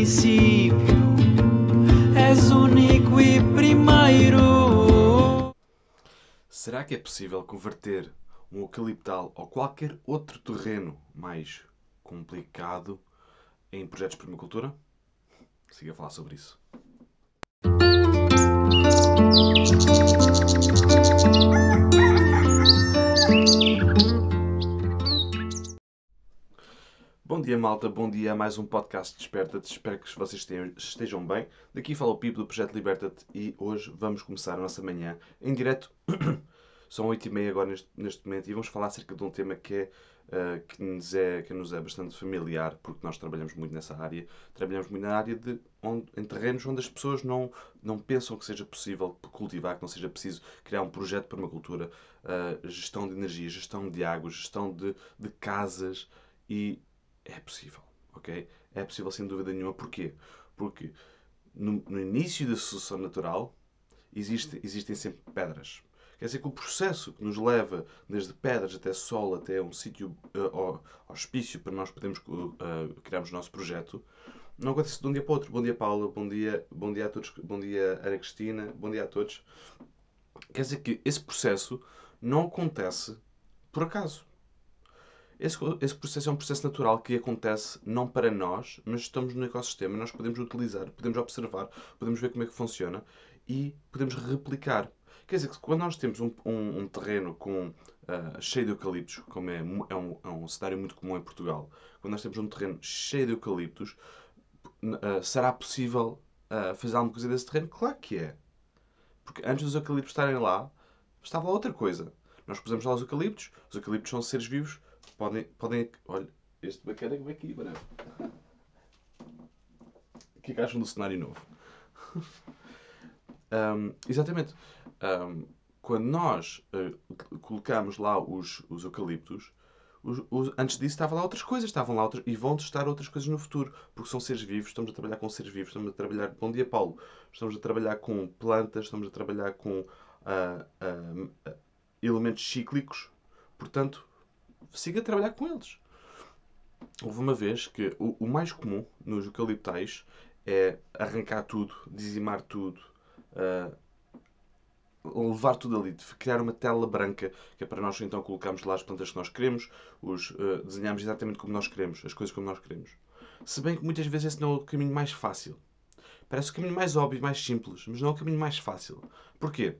princípio, és único e primeiro. Será que é possível converter um eucaliptal ou qualquer outro terreno mais complicado em projetos de permacultura? Siga a falar sobre isso. Bom dia, malta. Bom dia a mais um podcast Desperta-te. Espero que vocês estejam bem. Daqui fala o Pipo do Projeto Liberta-te e hoje vamos começar a nossa manhã em direto. São 8h30 agora neste, neste, momento e vamos falar acerca de um tema que, é, uh, que, nos é, que nos é bastante familiar, porque nós trabalhamos muito nessa área. Trabalhamos muito na área de onde, em terrenos onde as pessoas não, não pensam que seja possível cultivar, que não seja preciso criar um projeto de permacultura, uh, gestão de energia, gestão de água, gestão de, de casas e é possível, ok? É possível sem dúvida nenhuma. Porquê? Porque no, no início da sucessão natural existe, existem sempre pedras. Quer dizer que o processo que nos leva desde pedras até sol, até um sítio uh, auspício para nós podermos uh, criarmos o nosso projeto, não acontece de um dia para o outro. Bom dia, Paula. Bom dia, bom dia a todos. Bom dia, Ana Cristina. Bom dia a todos. Quer dizer que esse processo não acontece por acaso. Esse, esse processo é um processo natural que acontece não para nós, mas estamos no ecossistema, nós podemos utilizar, podemos observar, podemos ver como é que funciona e podemos replicar. Quer dizer que quando nós temos um, um, um terreno com, uh, cheio de eucaliptos, como é, é, um, é um cenário muito comum em Portugal, quando nós temos um terreno cheio de eucaliptos, uh, será possível uh, fazer alguma coisa desse terreno? Claro que é. Porque antes dos eucaliptos estarem lá, estava outra coisa. Nós pusemos lá os eucaliptos, os eucaliptos são seres vivos podem, podem. Olha, este bacana que vem aqui, mano. O que é que acham do cenário novo? um, exatamente. Um, quando nós uh, colocamos lá os, os eucaliptos, os, os, antes disso estavam lá outras coisas, estavam lá outras, e vão testar outras coisas no futuro, porque são seres vivos, estamos a trabalhar com seres vivos, estamos a trabalhar, bom dia Paulo, estamos a trabalhar com plantas, estamos a trabalhar com uh, uh, elementos cíclicos, portanto, siga a trabalhar com eles. Houve uma vez que o, o mais comum nos eucaliptais é arrancar tudo, dizimar tudo, uh, levar tudo ali, criar uma tela branca, que é para nós então colocarmos lá as plantas que nós queremos, os, uh, desenhamos exatamente como nós queremos, as coisas como nós queremos. Se bem que muitas vezes esse não é o caminho mais fácil. Parece o caminho mais óbvio, mais simples, mas não é o caminho mais fácil. Porquê?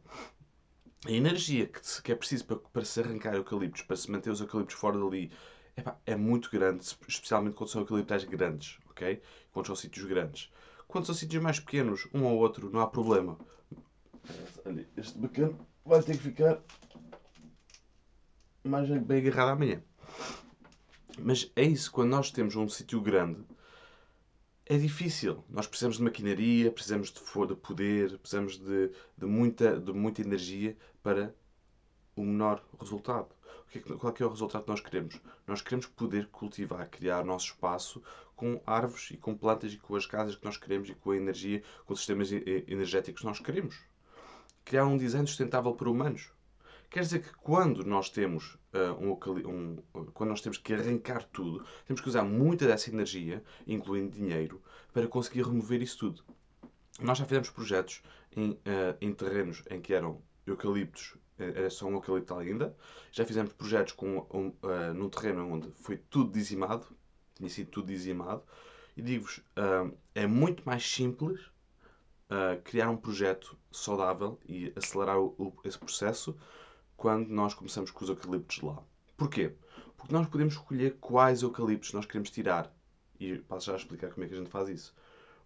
A energia que, se, que é preciso para, para, se arrancar eucaliptos, para se manter os eucaliptos fora dali, epá, é muito grande, especialmente quando são eucaliptais grandes, ok? Quando são sítios grandes. Quando são sítios mais pequenos, um ou outro, não há problema. Olha, este bacana vai ter que ficar mais bem agarrado amanhã. Mas é isso, quando nós temos um sítio grande, é difícil. Nós precisamos de maquinaria, precisamos de, de poder, precisamos de, de, muita, de muita energia para o menor resultado. O que é, qual é o resultado que nós queremos? Nós queremos poder cultivar, criar nosso espaço com árvores e com plantas e com as casas que nós queremos e com a energia, com os sistemas energéticos que nós queremos. Criar um design sustentável para humanos. Quer dizer que quando nós temos uh, um, um, quando nós temos que arrancar tudo, temos que usar muita dessa energia, incluindo dinheiro, para conseguir remover isso tudo. Nós já fizemos projetos em, uh, em terrenos em que eram eucaliptos, eh, era só um eucalipto ainda. Já fizemos projetos com, um, uh, num terreno onde foi tudo dizimado, tinha sido tudo dizimado. E digo-vos, é muito mais simples criar um projeto saudável e acelerar o, o, esse processo quando nós começamos com os eucaliptos lá. Porquê? Porque nós podemos escolher quais eucaliptos nós queremos tirar. E passo já a explicar como é que a gente faz isso.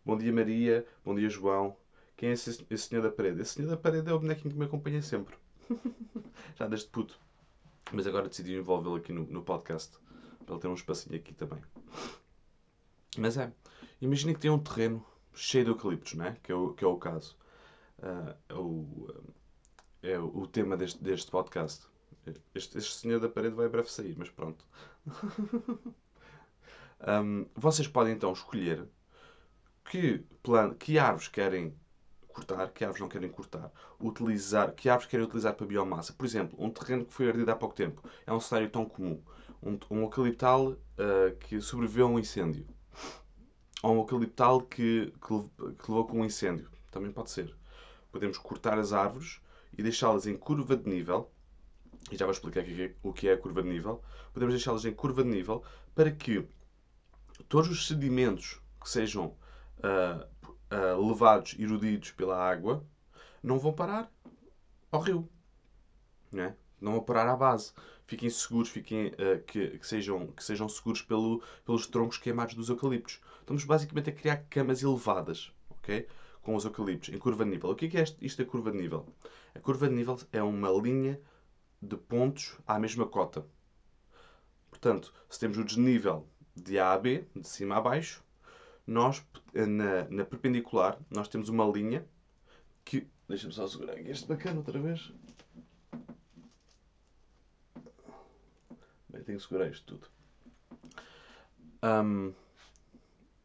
Bom dia Maria, bom dia João. Quem é esse, esse senhor da parede? Esse senhor da parede é o bonequinho que me acompanha sempre. já desde puto. Mas agora decidi envolvê-lo aqui no, no podcast. Para ele ter um espacinho aqui também. Mas é. Imagine que tem um terreno cheio de eucaliptos, não é? Que é o, que é o caso. Uh, o, é o tema deste, deste podcast. Este, este senhor da parede vai breve sair, mas pronto. um, vocês podem então escolher que, plan, que árvores querem cortar, que árvores não querem cortar, utilizar, que árvores querem utilizar para biomassa. Por exemplo, um terreno que foi ardido há pouco tempo. É um cenário tão comum. Um, um eucaliptal uh, que sobreviveu a um incêndio. ou um eucaliptal que, que, que levou com um incêndio. Também pode ser. Podemos cortar as árvores e deixá-las em curva de nível. E já vou explicar aqui o que é- o que é a curva de nível. Podemos deixá-las em curva de nível para que todos os sedimentos que sejam ah, ah, levados, erudidos pela água, não vão parar ao rio. Não, é? não vão parar à base. Fiquem seguros, fiquem, ah, que, que sejam, que sejam seguros pelo, pelos troncos queimados dos eucaliptos. Estamos basicamente a criar camas elevadas, ok? Com os eucaliptos, em curva de nível. O que é, é isto, da curva de nível? A curva de nível é uma linha de pontos à mesma cota. Portanto, se temos o desnível de A a B, de cima a baixo, nós, na, na perpendicular, nós temos uma linha que... Deixa-me só segurar aqui este bacana outra vez. Bem, tenho que segurar isto tudo. Ahm,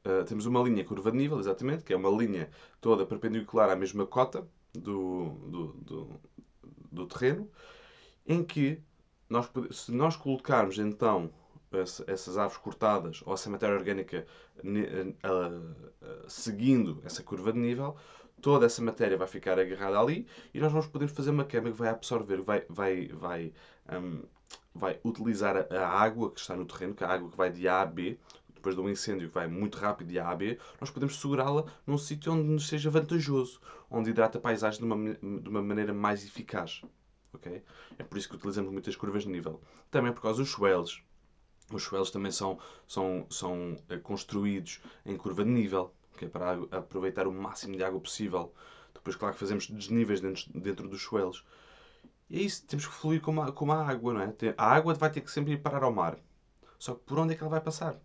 ah, temos uma linha curva de nível, exatamente, que é uma linha toda perpendicular à mesma cota do, do, do, do terreno, em que nós, se nós colocarmos então essa- essas árvores cortadas ou essa matéria orgânica ah, seguindo essa curva de nível, toda essa matéria vai ficar agarrada ali e nós vamos poder fazer uma cama que vai absorver, vai, vai, vai, hum, vai utilizar a água que está no terreno, que é a água que vai de A a B, depois de um incêndio que vai muito rápido de A a B, nós podemos segurá-la num sítio onde nos seja vantajoso, onde hidrata a paisagem de uma, de uma maneira mais eficaz. ok? É por isso que utilizamos muitas curvas de nível. Também por causa dos swells. Os swells também são, são, são eh, construídos em curva de nível, é para aproveitar o máximo de água possível. Depois, claro que fazemos desníveis dentro, dentro dos swells. E é isso, temos que fluir como a, como a água, não é? A água vai ter que sempre ir parar ao mar. Só que por onde é que ela vai passar?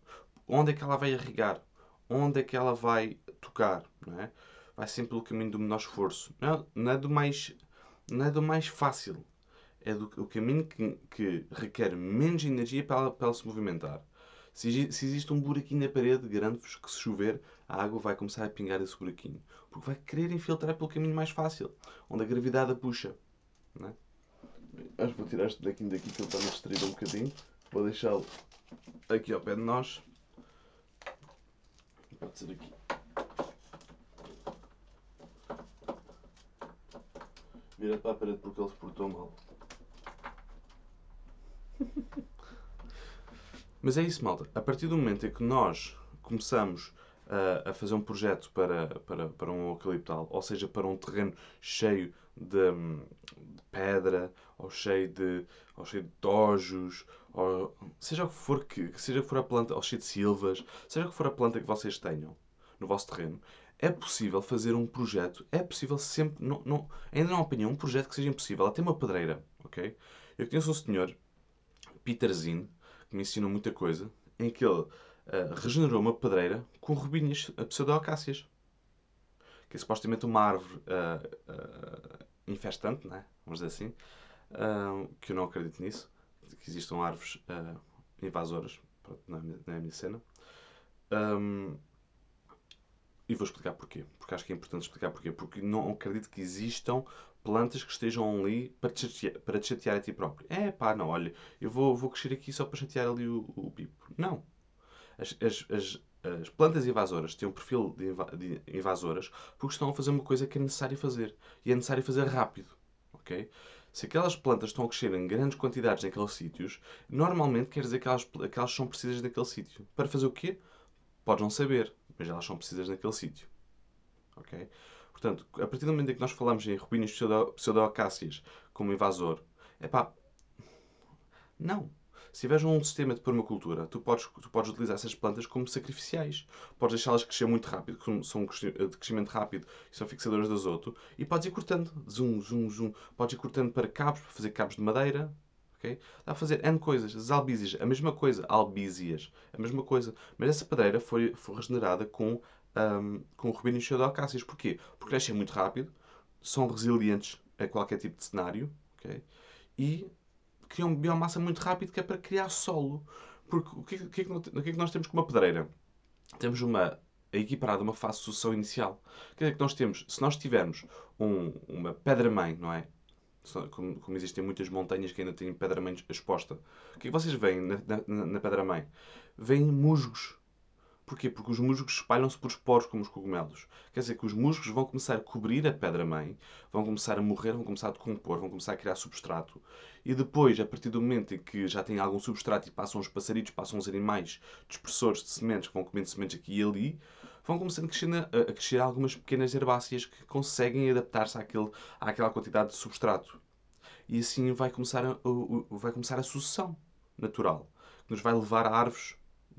Onde é que ela vai irrigar? Onde é que ela vai tocar? Não é? Vai sempre pelo caminho do menor esforço. Não, não é do mais, não é do mais fácil. É do, o caminho que, que requer menos energia para ela, para ela se movimentar. Se, se existe um buraquinho na parede, garanto-vos que se chover, a água vai começar a pingar esse buraquinho. Porque vai querer infiltrar pelo caminho mais fácil, onde a gravidade a puxa. É? Acho que vou tirar este buraquinho daqui que ele está-me a distrair um bocadinho. Vou deixá-lo aqui ao pé de nós. Pode ser aqui. Vira para a parede porque ele se portou mal. Mas é isso, malta. A partir do momento em que nós começamos a, a fazer um projeto para, para, para um eucaliptal, ou seja, para um terreno cheio de, de pedra, ou cheio de, ou cheio de tojos, ou seja o que for que, seja que for a planta, ou cheio de silvas, seja o que for a planta que vocês tenham no vosso terreno, é possível fazer um projeto, é possível sempre, não, não, ainda não apanhei um projeto que seja impossível, até uma pedreira, ok? Eu conheço um senhor, Peter Zinn, que me ensinou muita coisa, em que ele ah, regenerou uma pedreira com robinhas a pseudo-acácias. Que é supostamente uma árvore ah, ah, infestante, não é? vamos dizer assim, que eu não acredito nisso, que existam árvores invasoras, Pronto, não é, minha- não é a minha cena. Ahm, e vou explicar porquê. Porque acho que é importante explicar porquê. Porque não acredito que existam plantas que estejam ali para te chatear, para te chatear a ti próprio. É pá, não, olha, eu vou, vou crescer aqui só para chatear ali o, o pipo. Não. As, as, as, as plantas invasoras têm um perfil de, inva- de invasoras porque estão a fazer uma coisa que é necessário fazer. E é necessário fazer rápido. Ok? Se aquelas plantas estão a crescer em grandes quantidades naqueles sítios, normalmente quer dizer que elas, que elas são precisas naquele sítio. Para fazer o quê? Podes não saber, mas elas são precisas naquele sítio. Ok? Portanto, a partir do momento em que nós falamos em rubínios pseudo- pseudo-acácias como invasor, é pá, não. Se tiveres um sistema de permacultura, tu podes, tu podes utilizar essas plantas como sacrificiais. Podes deixá-las crescer muito rápido, como são cresci- de crescimento rápido e são fixadoras de azoto, e podes ir cortando. Zoom, zoom, zoom. Podes ir cortando para cabos, para fazer cabos de madeira. ok? Dá a fazer N coisas. As albízias, a mesma coisa. Albízias, a mesma coisa. Mas essa pedreira foi, foi regenerada com, ahm, com rubínios pseudo-acácias. Porquê? Porque crescem muito rápido, são resilientes a qualquer tipo de cenário, ok? E criam biomassa muito rápido que é para criar solo. Porque o que, que, é que, que é que nós temos com uma pedreira? Temos uma equiparada uma fase de sucessão inicial. Quer dizer que nós temos, se nós tivermos um- uma pedra-mãe, não é? Como, como existem muitas montanhas que ainda têm pedra-mãe exposta. O que é que vocês veem na, na, na pedra-mãe? Veem musgos. Porquê? Porque os musgos espalham-se por esporos como os cogumelos. Quer dizer que os musgos vão começar a cobrir a pedra-mãe, vão começar a morrer, vão começar a decompor, vão começar a criar substrato. E depois, a partir do momento em que já tem algum substrato e passam os passaritos, passam os animais dispersores de sementes que vão comendo sementes aqui e ali, vão começando a crescer, a crescer algumas pequenas herbáceas que conseguem adaptar-se àquele, àquela quantidade de substrato. E assim vai começar a, vai começar a sucessão natural, que nos vai levar a árvores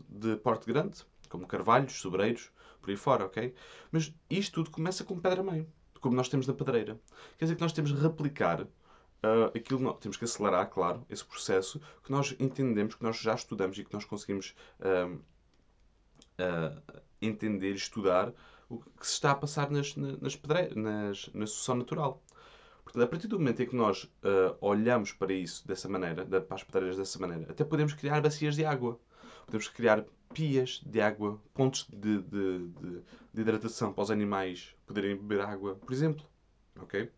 de porte grande, como carvalhos, sobreiros, por aí fora, ok? Mas isto tudo começa com pedra-mãe, como nós temos na pedreira. Quer dizer que nós temos de replicar uh, aquilo, não, temos que acelerar, claro, esse processo que nós entendemos, que nós já estudamos e que nós conseguimos uh, uh, entender estudar o que se está a passar nas, nas pedreiras, nas, na sucessão natural. Portanto, a partir do momento em que nós uh, olhamos para isso dessa maneira, para as pedreiras dessa maneira, até podemos criar bacias de água. Podemos criar pias de água, pontos de, de, de, de hidratação para os animais poderem beber água, por exemplo. Ok?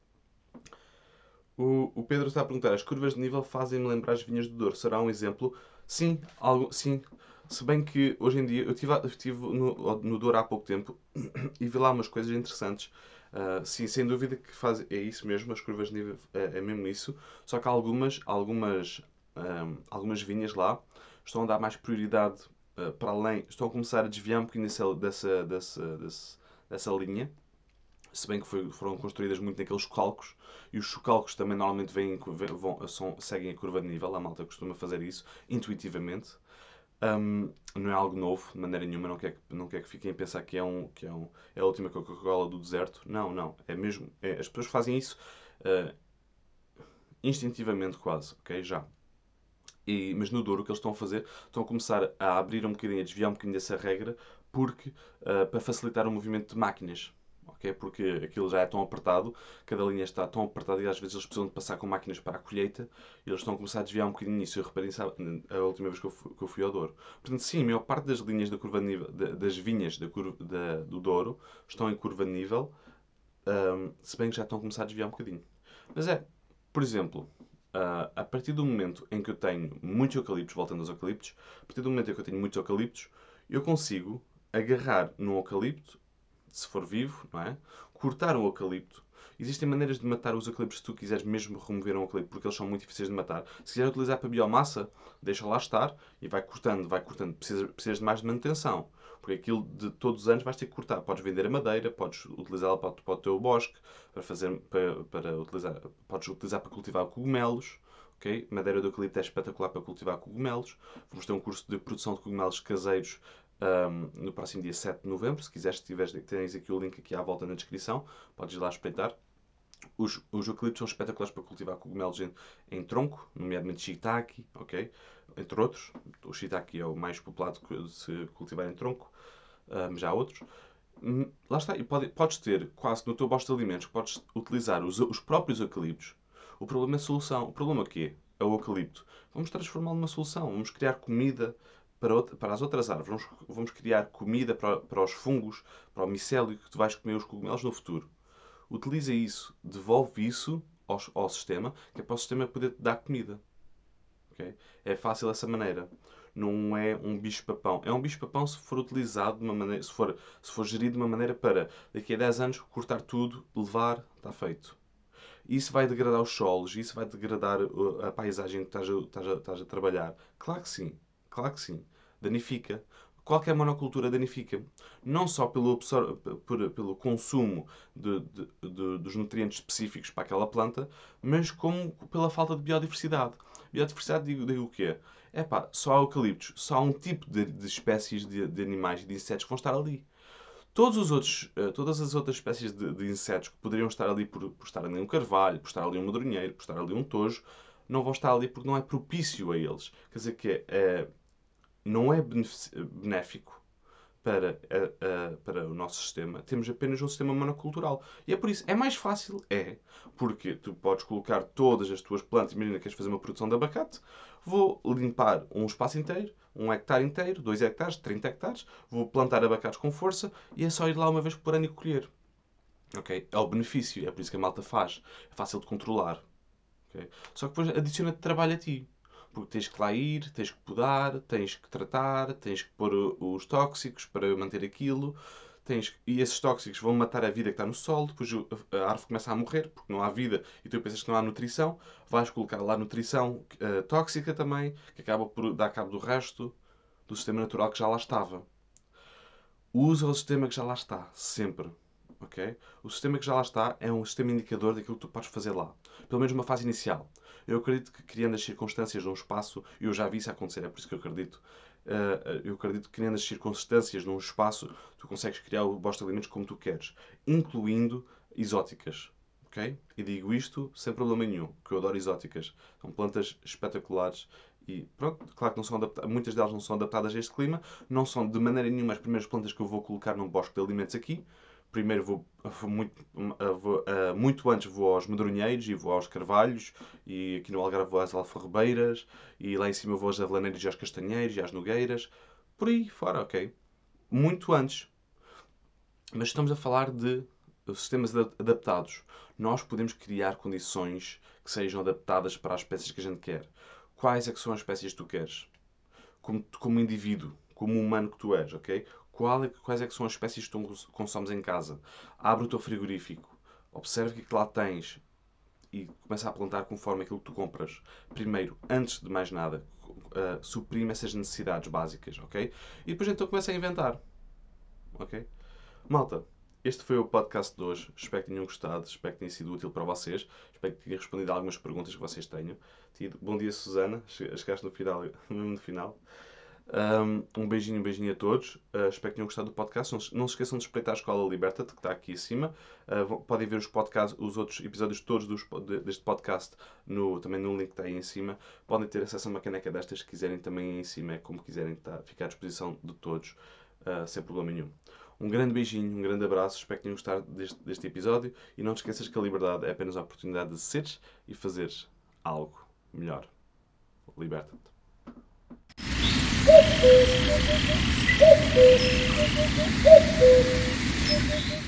O, o Pedro está a perguntar: as curvas de nível fazem-me lembrar as vinhas do Douro. Será um exemplo? Sim, algo, sim. Se bem que hoje em dia eu estive, no, no Douro há pouco tempo e vi lá umas coisas interessantes. Uh, sim, sem dúvida que faz, é isso mesmo, as curvas de nível é, é mesmo isso. Só que algumas, algumas, um, ah, algumas vinhas lá estão a dar mais prioridade para além, estão a começar a desviar um bocadinho dessa, dessa, dessa, dessa, linha. Se bem que foi, foram construídas muito naqueles calcos, e os chocalcos também normalmente vêm, vão, são, seguem a curva de nível, a malta costuma fazer isso intuitivamente. Um, não é algo novo, de maneira nenhuma, não quer, não quer que fiquem a pensar que é, um, que é, um, é a última Coca-Cola do deserto. Não, não. É mesmo. É, as pessoas fazem isso uh, instintivamente, quase, ok? Já. E, mas no Douro o que eles estão a fazer, estão a começar a abrir um bocadinho, a desviar um bocadinho dessa regra, porque, uh, para facilitar o movimento de máquinas. Okay? Porque aquilo já é tão apertado, cada linha está tão apertada e às vezes eles precisam de passar com máquinas para a colheita e eles estão a começar a desviar um bocadinho nisso. Eu reparei isso a última vez que eu fui, que eu fui ao Douro. Portanto, sim, a maior parte das linhas da curva nível, das vinhas da curva, da, do Douro estão em curva nível, um, se bem que já estão a começar a desviar um bocadinho. Mas é, por exemplo, Uh, a partir do momento em que eu tenho muitos eucaliptos, voltando aos eucaliptos, a partir do momento em que eu tenho muitos eucaliptos, eu consigo agarrar num eucalipto, se for vivo, não é? Cortar um eucalipto. Existem maneiras de matar os eucaliptos se tu quiseres mesmo remover um eucalipto, porque eles são muito difíceis de matar. Se quiser utilizar para biomassa, deixa lá estar e vai cortando, vai cortando. Precisas, precisas de mais manutenção. Porque aquilo de todos os anos vais ter que cortar. Podes vender a madeira, podes utilizá-la para, para, o teu bosque, para fazer, para, para utilizar, podes utilizar para cultivar cogumelos. Okay? Madeira do eucalipto é espetacular para cultivar cogumelos. Vamos ter um curso de produção de cogumelos caseiros um, no próximo dia 7 de novembro. Se quiseres, tiveres, tens aqui o link aqui à volta na descrição. Podes ir lá espreitar. Os, os eucaliptos são espetaculares para cultivar cogumelos em, em tronco, nomeadamente shiitake, ok? Entre outros. O shiitake é o mais populado de se cultivar em tronco, mas já há outros. Hum, lá está, e pode, podes ter quase no teu bosta de alimentos, podes utilizar os, os próprios eucaliptos. O problema é a solução. O problema é o quê? É o eucalipto. Vamos transformá-lo numa solução. Vamos criar comida para, outra, para as outras árvores. Vamos, vamos criar comida para, para os fungos, para o micélio que tu vais comer os cogumelos no futuro. Utiliza isso, devolve isso ao, ao sistema, que é para o sistema poder te dar comida. Okay? É fácil dessa maneira. Não é um bicho-papão. É um bicho-papão se for utilizado de uma maneira, se for, se for gerido de uma maneira para daqui a 10 anos cortar tudo, levar, está feito. Isso vai degradar os solos, isso vai degradar uh, a paisagem que estás a, estás a, estás a trabalhar. Claro que sim. Claro que sim. Danifica. Qualquer monocultura danifica. Não só pelo, por, pelo consumo de, de, de, dos nutrientes específicos para aquela planta, mas como pela falta de biodiversidade. Biodiversidade, digo, digo o quê? É pá, só há eucaliptos, só há um tipo de, espécies de, animais e de insetos que vão estar ali. Todos os outros, uh, todas as outras espécies de, insetos que poderiam estar ali por, por estar ali um carvalho, por estar ali um madronheiro, por estar ali um tojo, não vão estar ali porque não é propício a eles. Quer dizer que é, não é benéfico para, para o nosso sistema. Temos apenas um sistema monocultural. E é por isso, é mais fácil? É. Porque tu podes colocar todas as tuas plantas, imagina que queres fazer uma produção de abacate, vou limpar um espaço inteiro, um hectare inteiro, dois hectares, 30 hectares, vou plantar abacates com força e é só ir lá uma vez por ano e colher. Ok? É o benefício, é por isso que a malta faz. É fácil de controlar. Okay? Só que depois adiciona-te trabalho a ti. Porque tens que lá ir, tens que podar, tens que tratar, tens que pôr o- os tóxicos para manter aquilo. Tens, e esses tóxicos vão matar a vida que está no solo, depois a árvore começa a morrer, porque não há vida, e tu pensas que não há nutrição, vais colocar lá nutrição eh, tóxica também, que acaba por dar cabo do resto do sistema natural que já lá estava. Usa o sistema que já lá está, sempre. Ok? O sistema que já lá está é um sistema indicador daquilo que tu podes fazer lá. Pelo menos uma fase inicial. Eu acredito que criando as circunstâncias num espaço, e eu já vi isso acontecer, é por isso que eu acredito. eh, eu acredito que criando as circunstâncias num espaço, tu consegues criar o bosta de alimentos como tu queres, incluindo exóticas. ok? E digo isto sem problema nenhum, porque eu adoro exóticas. São plantas espetaculares e pronto, claro que não são muitas delas não são adaptadas a este clima, não são de maneira nenhuma as primeiras plantas que eu vou colocar num bosque de alimentos aqui. Primeiro vou, vou muito, vou, ah, muito antes vou aos medronheiros e vou aos carvalhos e aqui no Algarve vou às alfarrebeiras e lá em cima vou aos avelaneiros e aos castanheiros e às nogueiras. Por aí fora, ok? Muito antes. Mas estamos a falar de sistemas ada- adaptados. Nós podemos criar condições que sejam adaptadas para as espécies que a gente quer. Quais é que são as espécies que tu queres? Como, como indivíduo, como humano que tu és, ok? Qual é- quais é que são as espécies que tu cons- consomes em casa? Abre o teu frigorífico. Observe o que é que lá tens e começa a plantar conforme aquilo que tu compras. Primeiro, antes de mais nada, uh, suprime essas necessidades básicas, ok? E depois então começa a inventar, ok? Malta, este foi o podcast de hoje. Espero que tenham gostado, espero que tenha sido útil para vocês, espero que tenha respondido a algumas perguntas que vocês tenham. Bom dia, Susana, Che- chegaste no final, no final. Um, beijinho, um beijinho a todos. Uh, espero que tenham gostado do podcast. Não não se esqueçam de espreitar a Escola Liberta-te, que está aqui acima. Uh, vão- podem ver os, podcasts, os outros episódios todos dos deste podcast no, também no link que está aí em cima. Podem ter acesso a uma caneca destas se quiserem também em cima, é como quiserem, está, fica à disposição de todos, uh, sem problema nenhum. Um grande beijinho, um grande abraço. Espero que tenham gostado deste, deste episódio. E não te esqueças que a liberdade é apenas a oportunidade de seres e fazeres algo melhor. Liberta-te. Thank you.